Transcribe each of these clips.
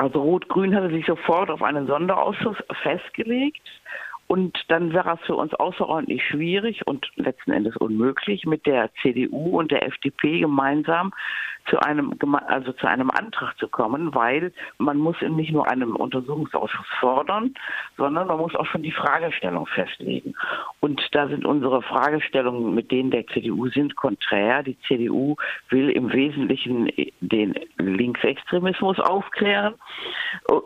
Also Rot-Grün hatte sich sofort auf einen Sonderausschuss festgelegt. Und dann wäre es für uns außerordentlich schwierig und letzten Endes unmöglich, mit der CDU und der FDP gemeinsam zu einem, also zu einem Antrag zu kommen, weil man muss nicht nur einen Untersuchungsausschuss fordern, sondern man muss auch schon die Fragestellung festlegen. Und da sind unsere Fragestellungen mit denen der CDU sind konträr. Die CDU will im Wesentlichen den Linksextremismus aufklären.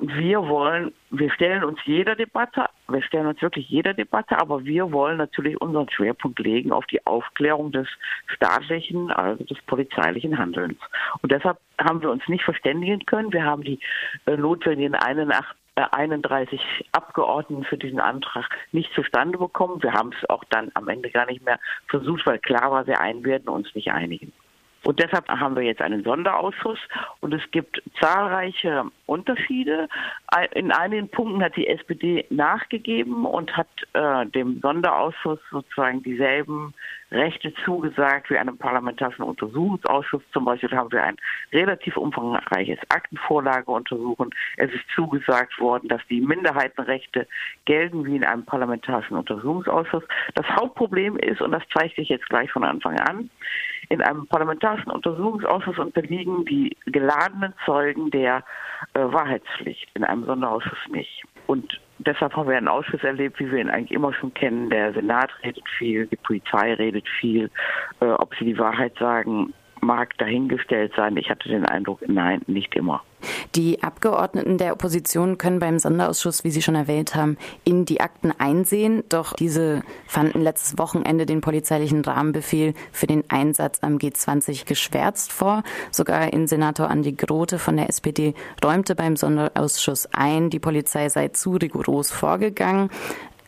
Wir wollen, wir stellen uns jeder Debatte, wir stellen uns wirklich jeder Debatte, aber wir wollen natürlich unseren Schwerpunkt legen auf die Aufklärung des staatlichen, also des polizeilichen Handelns. Und deshalb haben wir uns nicht verständigen können. Wir haben die äh, notwendigen 31 äh, Abgeordneten für diesen Antrag nicht zustande bekommen. Wir haben es auch dann am Ende gar nicht mehr versucht, weil klar war, wir einen werden uns nicht einigen. Und deshalb haben wir jetzt einen Sonderausschuss und es gibt zahlreiche Unterschiede. In einigen Punkten hat die SPD nachgegeben und hat äh, dem Sonderausschuss sozusagen dieselben Rechte zugesagt wie einem parlamentarischen Untersuchungsausschuss. Zum Beispiel haben wir ein relativ umfangreiches Aktenvorlageuntersuchen. Es ist zugesagt worden, dass die Minderheitenrechte gelten wie in einem parlamentarischen Untersuchungsausschuss. Das Hauptproblem ist, und das zeigt sich jetzt gleich von Anfang an, in einem parlamentarischen Untersuchungsausschuss unterliegen die geladenen Zeugen der äh, Wahrheitspflicht, in einem Sonderausschuss nicht. Und deshalb haben wir einen Ausschuss erlebt, wie wir ihn eigentlich immer schon kennen. Der Senat redet viel, die Polizei redet viel. Äh, ob sie die Wahrheit sagen, mag dahingestellt sein. Ich hatte den Eindruck, nein, nicht immer. Die Abgeordneten der Opposition können beim Sonderausschuss, wie Sie schon erwähnt haben, in die Akten einsehen. Doch diese fanden letztes Wochenende den polizeilichen Rahmenbefehl für den Einsatz am G20 geschwärzt vor. Sogar Innensenator Andi Grote von der SPD räumte beim Sonderausschuss ein, die Polizei sei zu rigoros vorgegangen.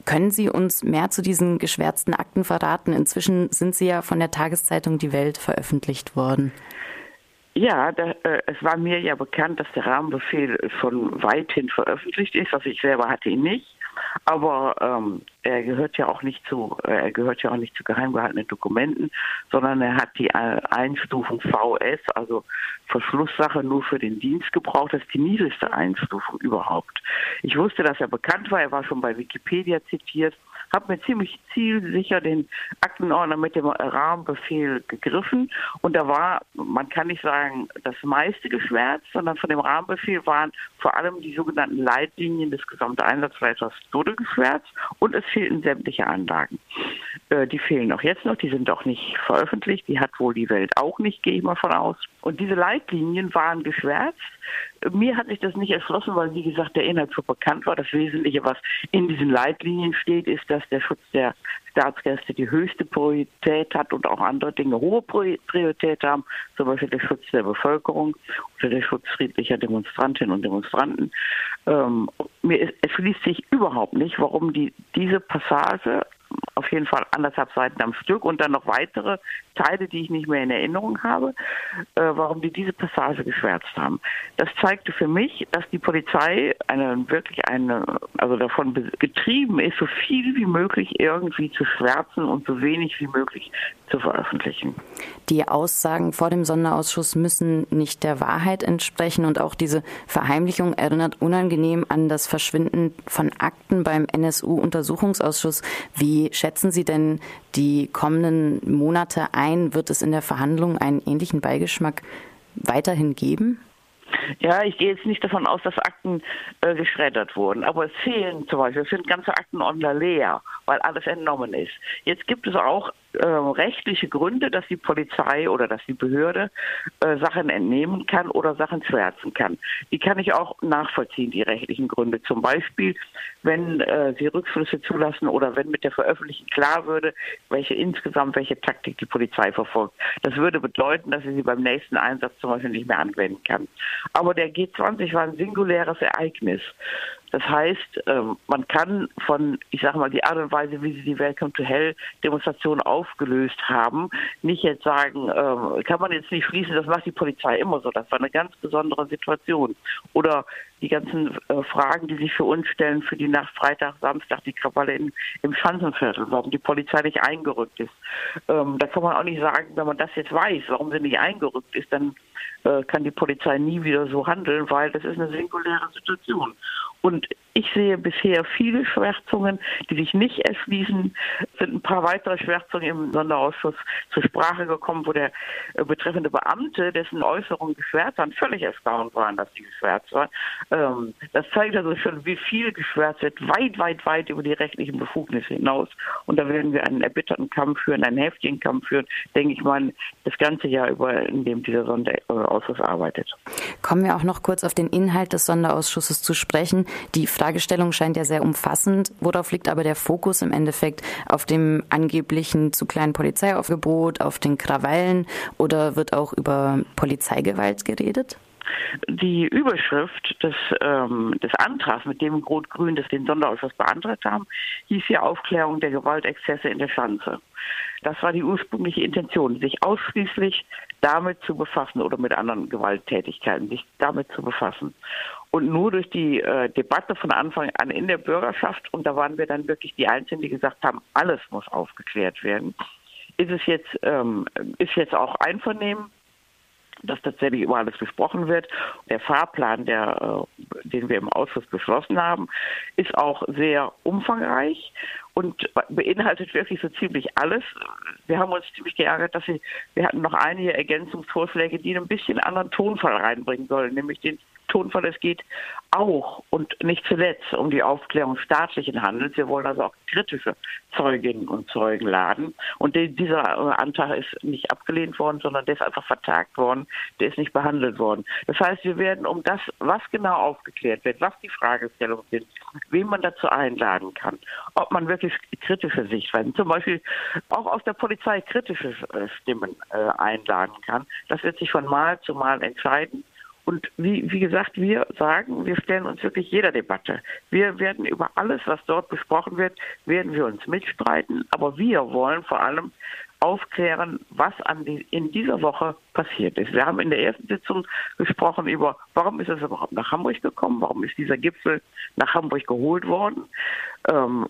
Können Sie uns mehr zu diesen geschwärzten Akten verraten? Inzwischen sind sie ja von der Tageszeitung Die Welt veröffentlicht worden. Ja, da, äh, es war mir ja bekannt, dass der Rahmenbefehl schon weithin veröffentlicht ist. Also ich selber hatte ihn nicht. Aber ähm, er gehört ja auch nicht zu, äh, er gehört ja auch nicht zu geheim gehaltenen Dokumenten, sondern er hat die Einstufung VS, also Verschlusssache nur für den Dienst gebraucht. Das ist die niedrigste Einstufung überhaupt. Ich wusste, dass er bekannt war. Er war schon bei Wikipedia zitiert habe mir ziemlich zielsicher den Aktenordner mit dem Rahmenbefehl gegriffen und da war, man kann nicht sagen, das meiste geschwärzt, sondern von dem Rahmenbefehl waren vor allem die sogenannten Leitlinien des gesamten Einsatzleiters Tode geschwärzt und es fehlten sämtliche Anlagen. Äh, die fehlen auch jetzt noch, die sind auch nicht veröffentlicht, die hat wohl die Welt auch nicht, gehe ich mal von aus. Und diese Leitlinien waren geschwärzt. Mir hat sich das nicht erschlossen, weil, wie gesagt, der Inhalt so bekannt war. Das Wesentliche, was in diesen Leitlinien steht, ist, dass der Schutz der Staatsgäste die höchste Priorität hat und auch andere Dinge hohe Priorität haben, zum Beispiel der Schutz der Bevölkerung oder der Schutz friedlicher Demonstrantinnen und Demonstranten. Ähm, mir erschließt sich überhaupt nicht, warum die, diese Passage auf jeden Fall anderthalb Seiten am Stück und dann noch weitere Teile, die ich nicht mehr in Erinnerung habe, äh, warum die diese Passage geschwärzt haben. Das zeigte für mich, dass die Polizei eine wirklich eine, also davon getrieben ist, so viel wie möglich irgendwie zu schwärzen und so wenig wie möglich zu veröffentlichen. Die Aussagen vor dem Sonderausschuss müssen nicht der Wahrheit entsprechen und auch diese Verheimlichung erinnert unangenehm an das Verschwinden von Akten beim NSU-Untersuchungsausschuss. Wie schätzen Sie denn die kommenden Monate ein? Wird es in der Verhandlung einen ähnlichen Beigeschmack weiterhin geben? Ja, ich gehe jetzt nicht davon aus, dass Akten äh, geschreddert wurden, aber es fehlen zum Beispiel, es sind ganze Aktenordner leer, weil alles entnommen ist. Jetzt gibt es auch äh, rechtliche Gründe, dass die Polizei oder dass die Behörde äh, Sachen entnehmen kann oder Sachen schwärzen kann. Die kann ich auch nachvollziehen, die rechtlichen Gründe. Zum Beispiel, wenn äh, sie Rückflüsse zulassen oder wenn mit der Veröffentlichung klar würde, welche insgesamt welche Taktik die Polizei verfolgt. Das würde bedeuten, dass sie sie beim nächsten Einsatz zum Beispiel nicht mehr anwenden kann. Aber der G20 war ein singuläres Ereignis. Das heißt, ähm, man kann von, ich sage mal, die Art und Weise, wie sie die Welcome to Hell Demonstration aufgelöst haben, nicht jetzt sagen, ähm, kann man jetzt nicht schließen, das macht die Polizei immer so. Das war eine ganz besondere Situation. Oder die ganzen äh, Fragen, die sich für uns stellen, für die Nacht Freitag, Samstag, die Krawalle in, im Schanzenviertel, warum die Polizei nicht eingerückt ist. Ähm, da kann man auch nicht sagen, wenn man das jetzt weiß, warum sie nicht eingerückt ist, dann äh, kann die Polizei nie wieder so handeln, weil das ist eine singuläre Situation. Und ich sehe bisher viele Schwärzungen, die sich nicht erschließen. Sind ein paar weitere Schwärzungen im Sonderausschuss zur Sprache gekommen, wo der äh, betreffende Beamte, dessen Äußerungen geschwärzt waren, völlig erstaunt waren, dass die geschwärzt waren. Ähm, das zeigt also schon, wie viel geschwärzt wird, weit, weit, weit über die rechtlichen Befugnisse hinaus. Und da werden wir einen erbitterten Kampf führen, einen heftigen Kampf führen, denke ich mal, das ganze Jahr über, in dem dieser Sonderausschuss arbeitet. Kommen wir auch noch kurz auf den Inhalt des Sonderausschusses zu sprechen. Die Fragestellung scheint ja sehr umfassend. Worauf liegt aber der Fokus im Endeffekt? Auf dem angeblichen zu kleinen Polizeiaufgebot, auf den Krawallen oder wird auch über Polizeigewalt geredet? Die Überschrift des, ähm, des Antrags, mit dem Rot-Grün das den Sonderausschuss beantragt haben, hieß ja Aufklärung der Gewaltexzesse in der Schanze. Das war die ursprüngliche Intention, sich ausschließlich damit zu befassen oder mit anderen Gewalttätigkeiten, sich damit zu befassen. Und nur durch die äh, Debatte von Anfang an in der Bürgerschaft, und da waren wir dann wirklich die Einzigen, die gesagt haben, alles muss aufgeklärt werden, ist es jetzt, ähm, ist jetzt auch Einvernehmen dass tatsächlich über alles gesprochen wird. Der Fahrplan, der, äh, den wir im Ausschuss beschlossen haben, ist auch sehr umfangreich und beinhaltet wirklich so ziemlich alles. Wir haben uns ziemlich geärgert, dass sie, wir hatten noch einige Ergänzungsvorschläge, die ein bisschen anderen Tonfall reinbringen sollen, nämlich den Tonfall, es geht auch und nicht zuletzt um die Aufklärung staatlichen Handels. Wir wollen also auch kritische Zeuginnen und Zeugen laden. Und dieser äh, Antrag ist nicht abgelehnt worden, sondern der ist einfach vertagt worden. Der ist nicht behandelt worden. Das heißt, wir werden um das, was genau aufgeklärt wird, was die Fragestellungen sind, wen man dazu einladen kann, ob man wirklich kritische Sichtweisen, zum Beispiel auch aus der Polizei kritische äh, Stimmen äh, einladen kann. Das wird sich von Mal zu Mal entscheiden. Und wie, wie gesagt, wir sagen, wir stellen uns wirklich jeder Debatte. Wir werden über alles, was dort besprochen wird, werden wir uns mitstreiten. Aber wir wollen vor allem aufklären, was die, in dieser Woche passiert ist. Wir haben in der ersten Sitzung gesprochen über, warum ist es überhaupt nach Hamburg gekommen, warum ist dieser Gipfel nach Hamburg geholt worden. Ähm,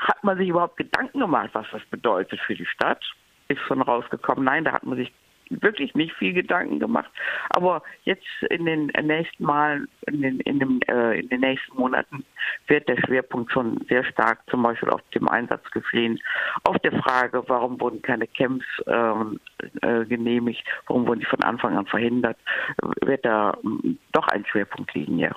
hat man sich überhaupt Gedanken gemacht, was das bedeutet für die Stadt? Ist schon rausgekommen, nein, da hat man sich wirklich nicht viel Gedanken gemacht. Aber jetzt in den nächsten Mal, in den, in, dem, äh, in den nächsten Monaten wird der Schwerpunkt schon sehr stark zum Beispiel auf dem Einsatz gesehen, auf der Frage, warum wurden keine Camps ähm, äh, genehmigt, warum wurden die von Anfang an verhindert, wird da ähm, doch ein Schwerpunkt liegen, ja.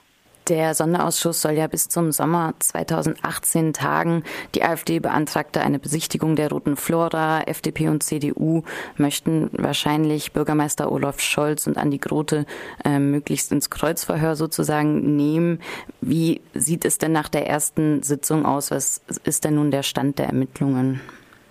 Der Sonderausschuss soll ja bis zum Sommer 2018 tagen. Die AfD beantragte eine Besichtigung der Roten Flora. FDP und CDU möchten wahrscheinlich Bürgermeister Olaf Scholz und Andi Grote äh, möglichst ins Kreuzverhör sozusagen nehmen. Wie sieht es denn nach der ersten Sitzung aus? Was ist denn nun der Stand der Ermittlungen?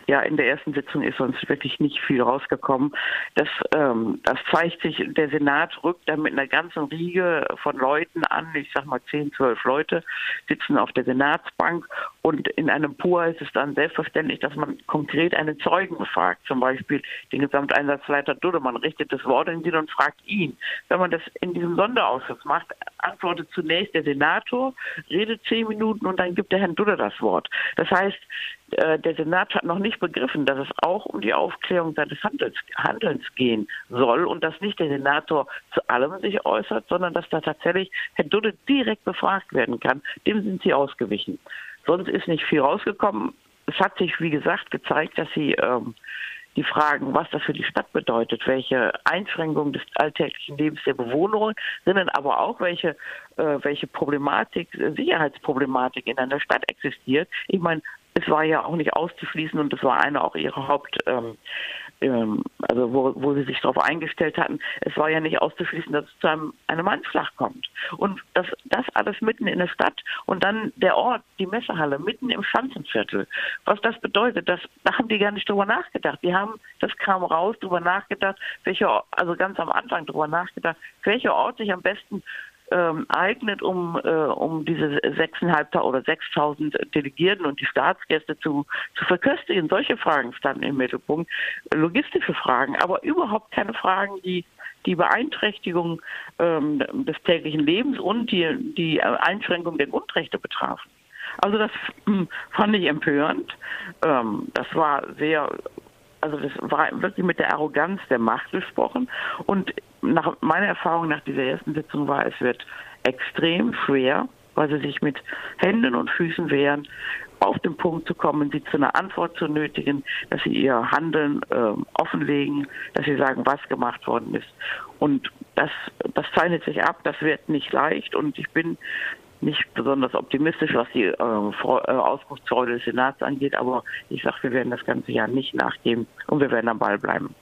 Ja, in der ersten Sitzung ist sonst wirklich nicht viel rausgekommen. Das, ähm, das zeigt sich, der Senat rückt da mit einer ganzen Riege von Leuten an, ich sag mal zehn, zwölf Leute, sitzen auf der Senatsbank und in einem PUA ist es dann selbstverständlich, dass man konkret einen Zeugen befragt, zum Beispiel den Gesamteinsatzleiter Dudde. Man richtet das Wort in ihn und fragt ihn. Wenn man das in diesem Sonderausschuss macht, antwortet zunächst der Senator, redet zehn Minuten und dann gibt der Herrn Dudde das Wort. Das heißt, äh, der Senat hat noch nicht begriffen, dass es auch um die Aufklärung seines Handels, Handelns gehen soll und dass nicht der Senator zu allem sich äußert, sondern dass da tatsächlich Herr Dudde direkt befragt werden kann. Dem sind sie ausgewichen. Sonst ist nicht viel rausgekommen. Es hat sich, wie gesagt, gezeigt, dass sie ähm, die Fragen, was das für die Stadt bedeutet, welche Einschränkungen des alltäglichen Lebens der Bewohnerinnen, aber auch welche, äh, welche Problematik, Sicherheitsproblematik in einer Stadt existiert. Ich meine, es war ja auch nicht auszuschließen und es war eine auch ihrer Haupt, ähm, ähm, also wo, wo sie sich darauf eingestellt hatten, es war ja nicht auszuschließen, dass es zu einem, einem Anschlag kommt. Und das, das alles mitten in der Stadt und dann der Ort, die Messehalle, mitten im Schanzenviertel. Was das bedeutet, das, da haben die gar nicht drüber nachgedacht. Die haben, das kam raus, drüber nachgedacht, welcher, also ganz am Anfang drüber nachgedacht, welcher Ort sich am besten ähm, eignet, um, äh, um diese 6.500 oder 6.000 Delegierten und die Staatsgäste zu, zu verköstigen. Solche Fragen standen im Mittelpunkt, logistische Fragen, aber überhaupt keine Fragen, die die Beeinträchtigung ähm, des täglichen Lebens und die, die Einschränkung der Grundrechte betrafen. Also das hm, fand ich empörend. Ähm, das war sehr also das war wirklich mit der Arroganz der Macht gesprochen. Und nach meiner Erfahrung nach dieser ersten Sitzung war, es wird extrem schwer, weil sie sich mit Händen und Füßen wehren, auf den Punkt zu kommen, sie zu einer Antwort zu nötigen, dass sie ihr Handeln äh, offenlegen, dass sie sagen, was gemacht worden ist. Und das, das zeichnet sich ab, das wird nicht leicht und ich bin nicht besonders optimistisch, was die äh, äh Ausbruchsfreude des Senats angeht, aber ich sage, wir werden das ganze Jahr nicht nachgeben und wir werden am Ball bleiben.